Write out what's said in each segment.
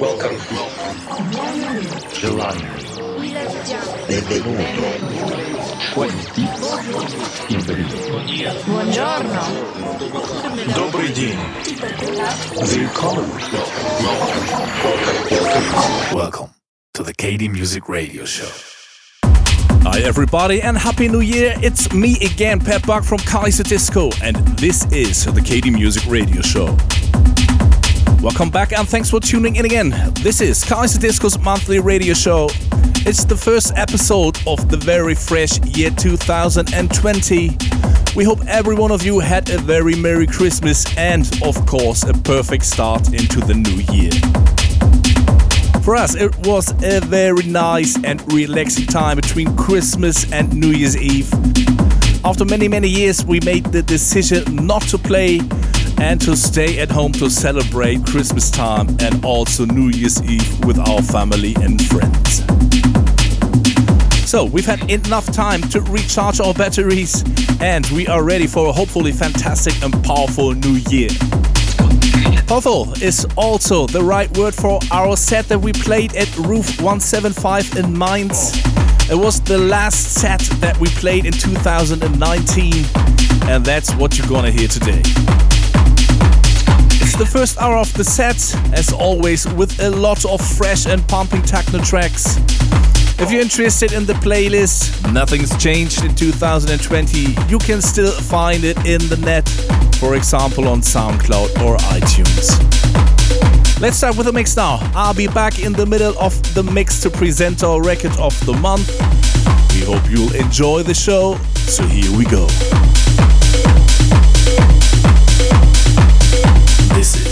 Welcome. Gelato. Benvenuto. Гости. Buongiorno. Добрый день. Welcome. Welcome to the KD Music Radio Show. Hi everybody and Happy New Year! It's me again, Pat Buck from Kaiserdisco, and this is the KD Music Radio Show. Welcome back, and thanks for tuning in again. This is Kaiserdisco's monthly radio show. It's the first episode of the very fresh year 2020. We hope every one of you had a very Merry Christmas and, of course, a perfect start into the new year. For us, it was a very nice and relaxing time between Christmas and New Year's Eve. After many, many years, we made the decision not to play and to stay at home to celebrate Christmas time and also New Year's Eve with our family and friends. So, we've had enough time to recharge our batteries and we are ready for a hopefully fantastic and powerful new year. Powerful is also the right word for our set that we played at Room 175 in Mainz. It was the last set that we played in 2019, and that's what you're gonna hear today. The first hour of the set, as always, with a lot of fresh and pumping techno tracks. If you're interested in the playlist, nothing's changed in 2020. You can still find it in the net, for example on SoundCloud or iTunes. Let's start with the mix now. I'll be back in the middle of the mix to present our record of the month. We hope you'll enjoy the show, so here we go. This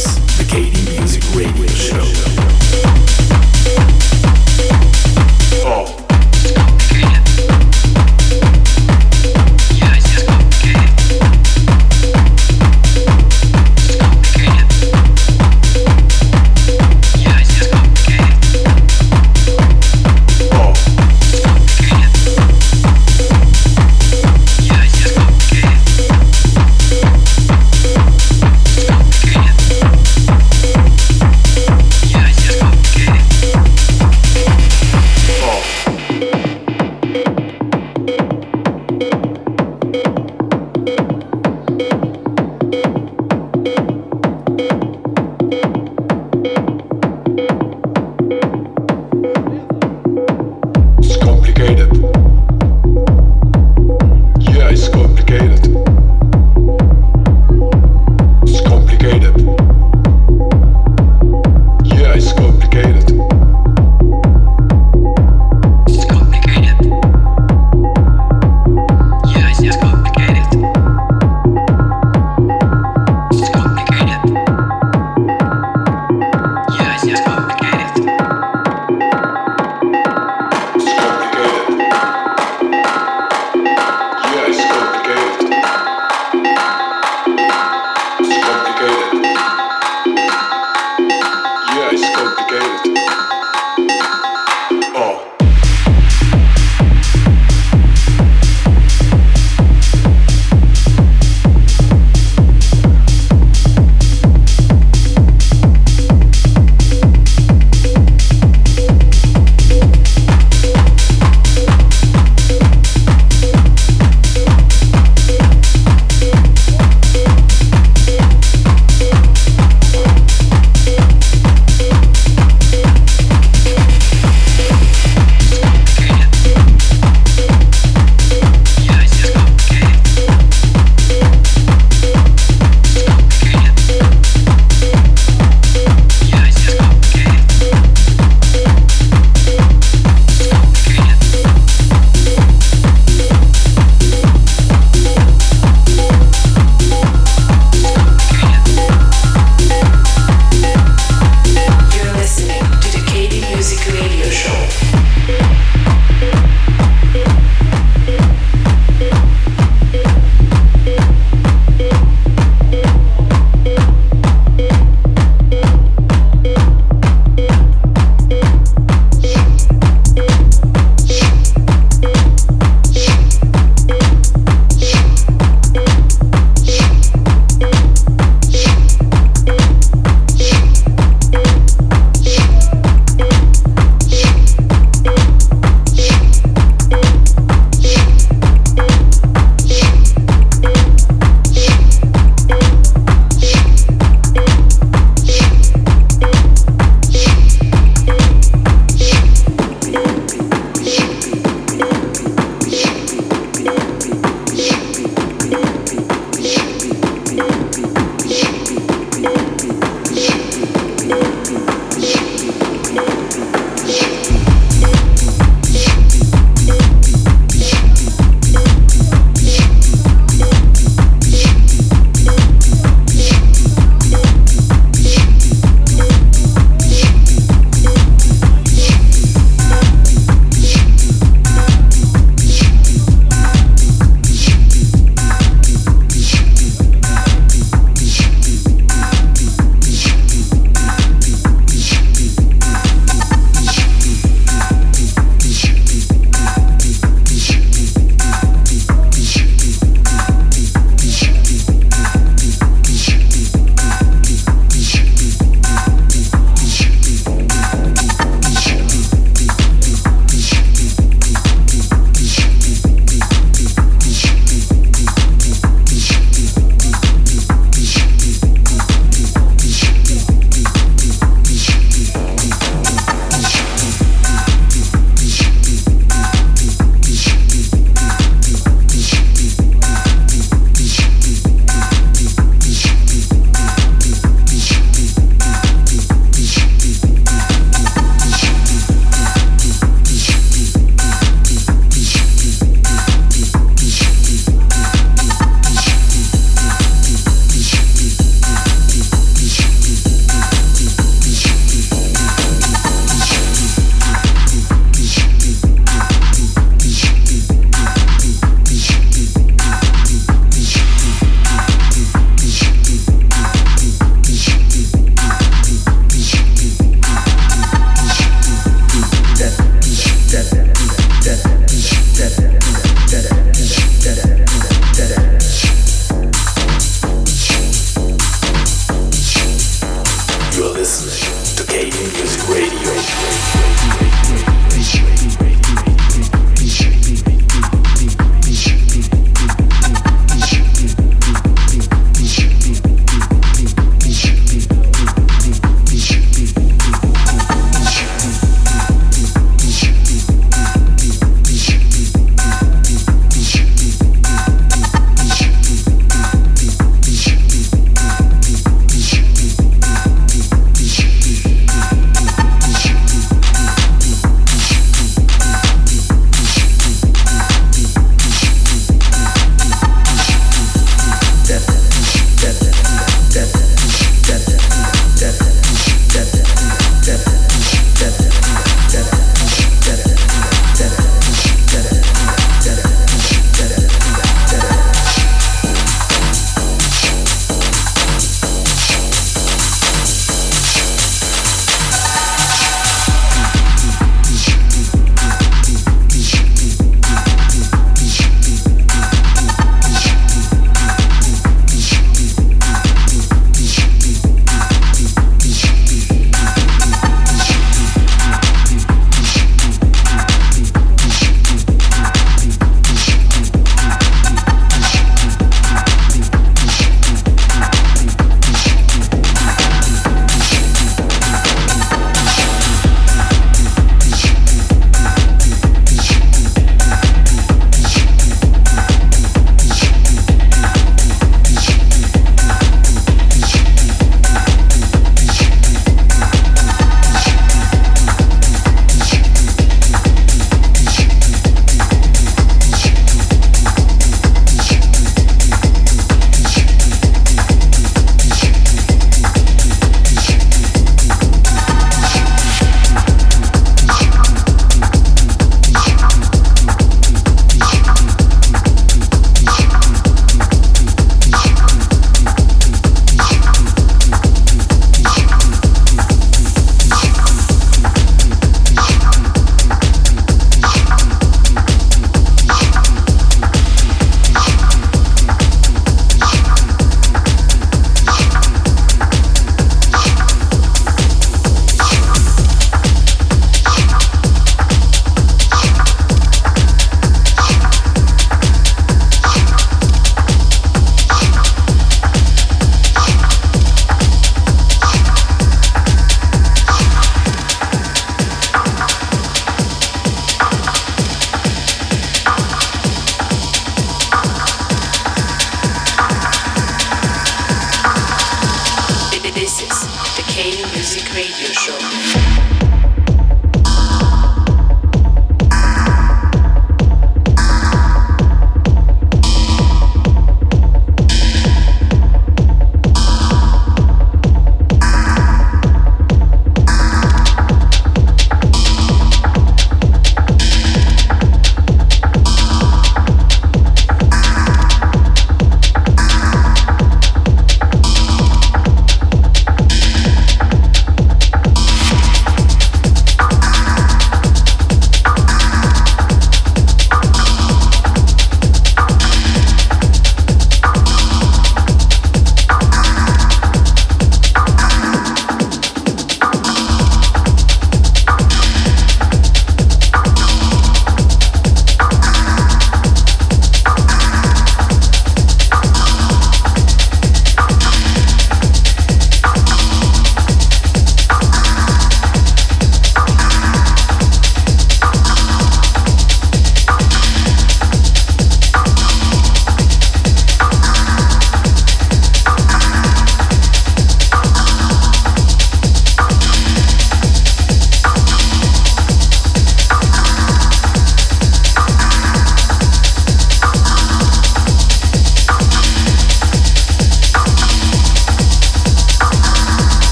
Intoxicating Music Radio.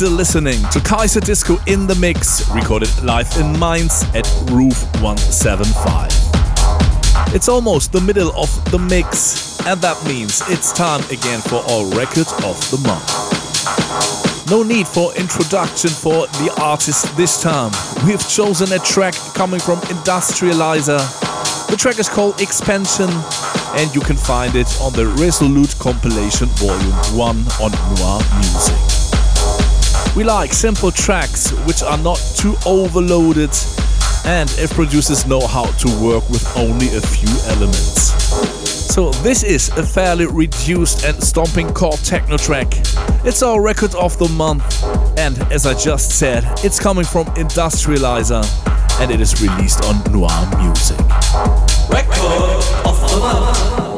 Still listening to Kaiserdisco in the Mix, recorded live in Mainz at Room 175. It's almost the middle of the mix, and that means it's time again for our record of the month. No need for introduction for the artist this time. We've chosen a track coming from Industrialyzer. The track is called Expansion, and you can find it on the Resolute compilation volume 1 on Noir Music. We like simple tracks which are not too overloaded and if producers know how to work with only a few elements. So this is a fairly reduced and stomping core techno track. It's our record of the month and as I just said, it's coming from Industrialyzer and it is released on Noir Music. Record of the month.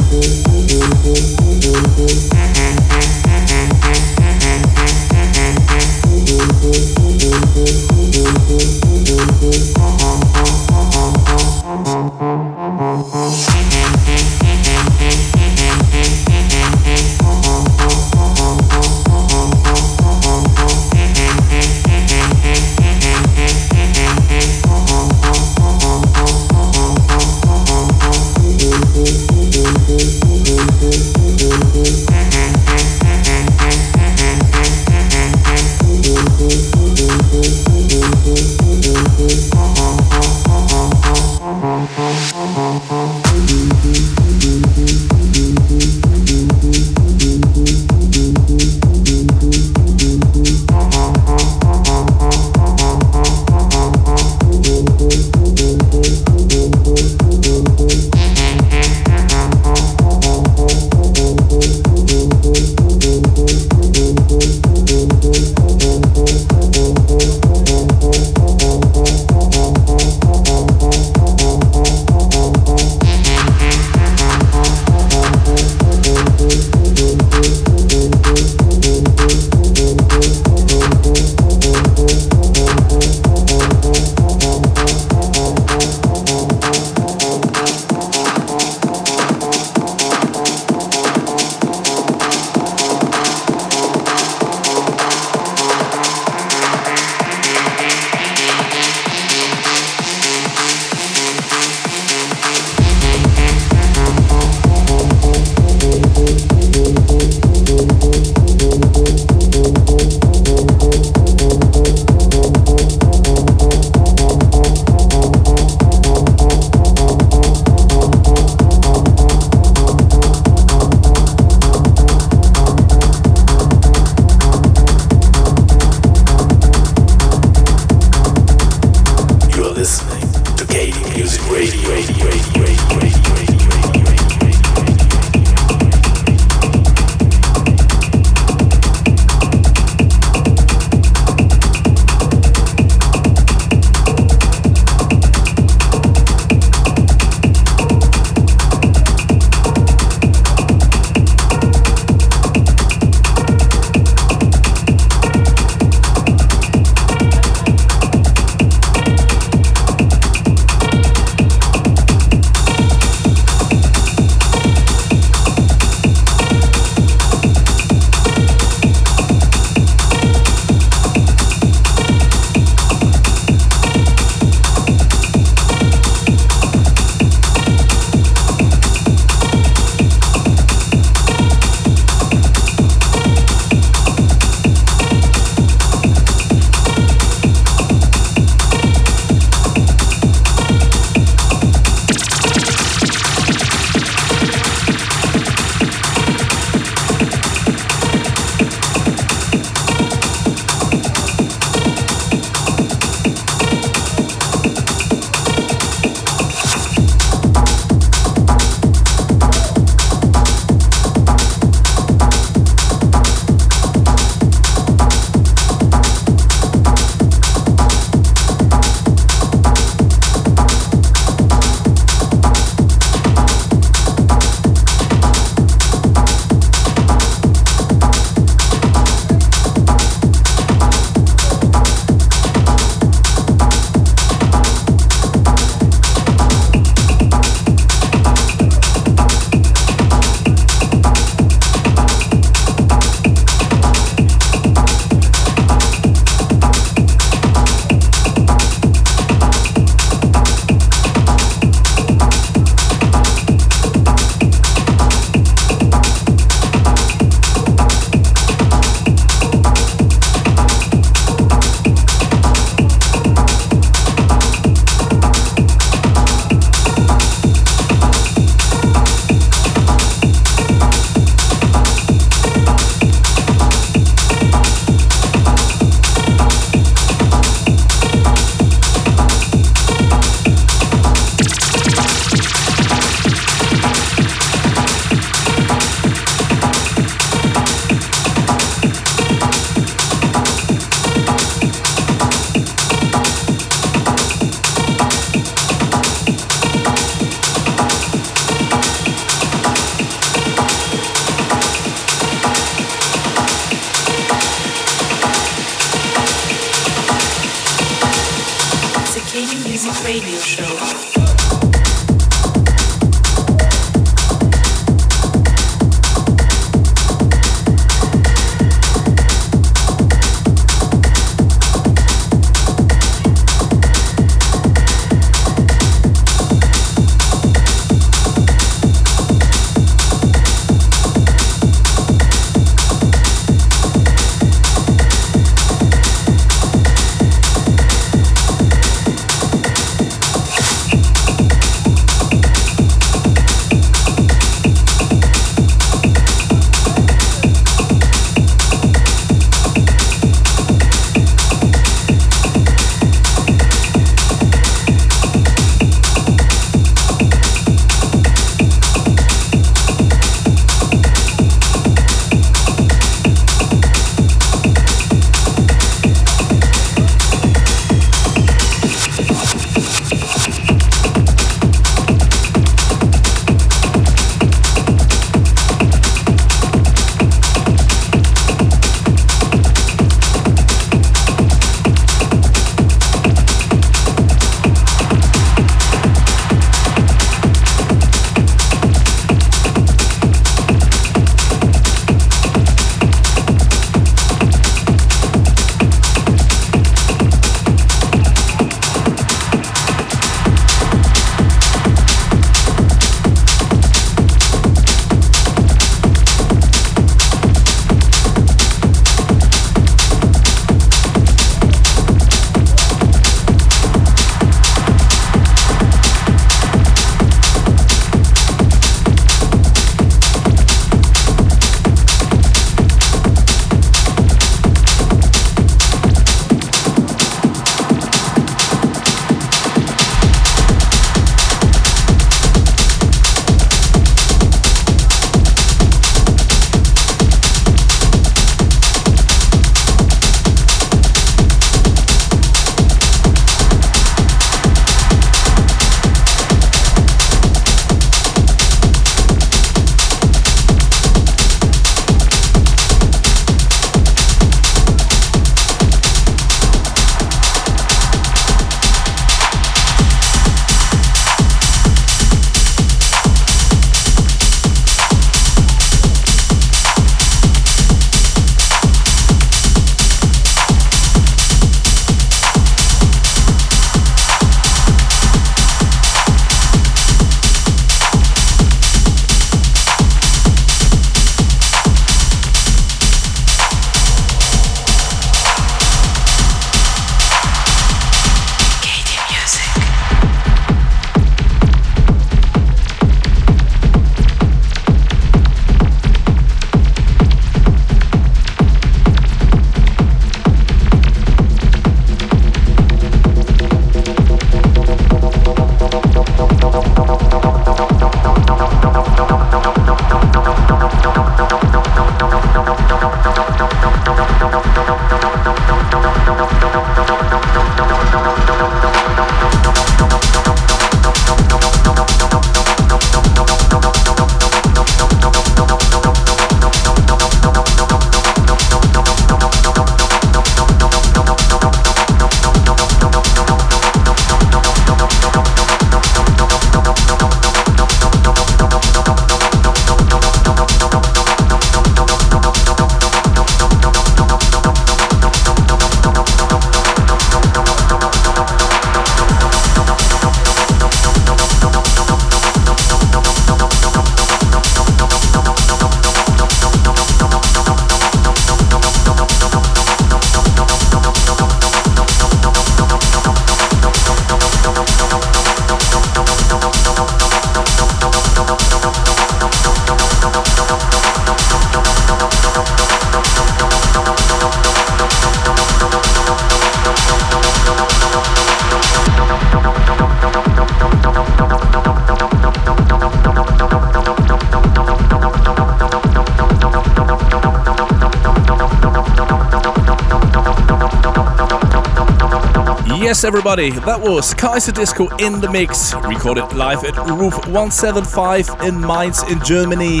Yes, everybody, that was Kaiserdisco in the mix, recorded live at Room 175 in Mainz in Germany.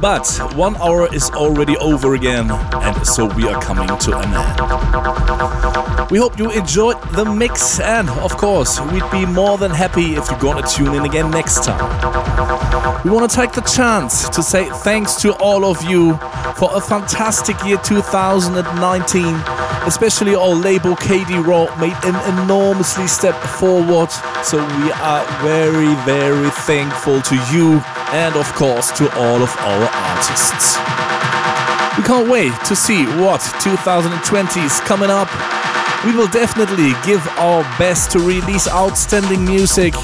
But one hour is already over again, and so we are coming to an end. We hope you enjoyed the mix, and of course, we'd be more than happy if you're gonna tune in again next time. We want to take the chance to say thanks to all of you for a fantastic year 2019 especially our label KD Raw made an enormously step forward. So we are very, very thankful to you and of course to all of our artists. We can't wait to see what 2020 is coming up. We will definitely give our best to release outstanding music,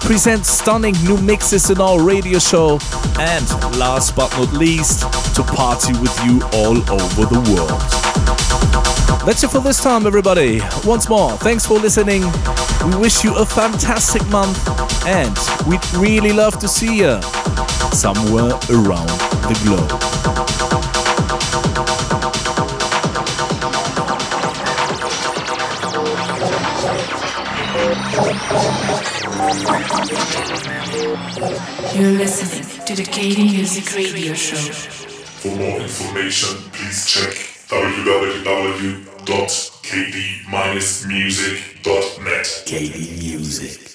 present stunning new mixes in our radio show, and last but not least, to party with you all over the world. That's it for this time, everybody. Once more, thanks for listening. We wish you a fantastic month, and we'd really love to see you somewhere around the globe. You're listening to the KD Music Radio Show. For more information, please check www www.kd-music.net. KD Music.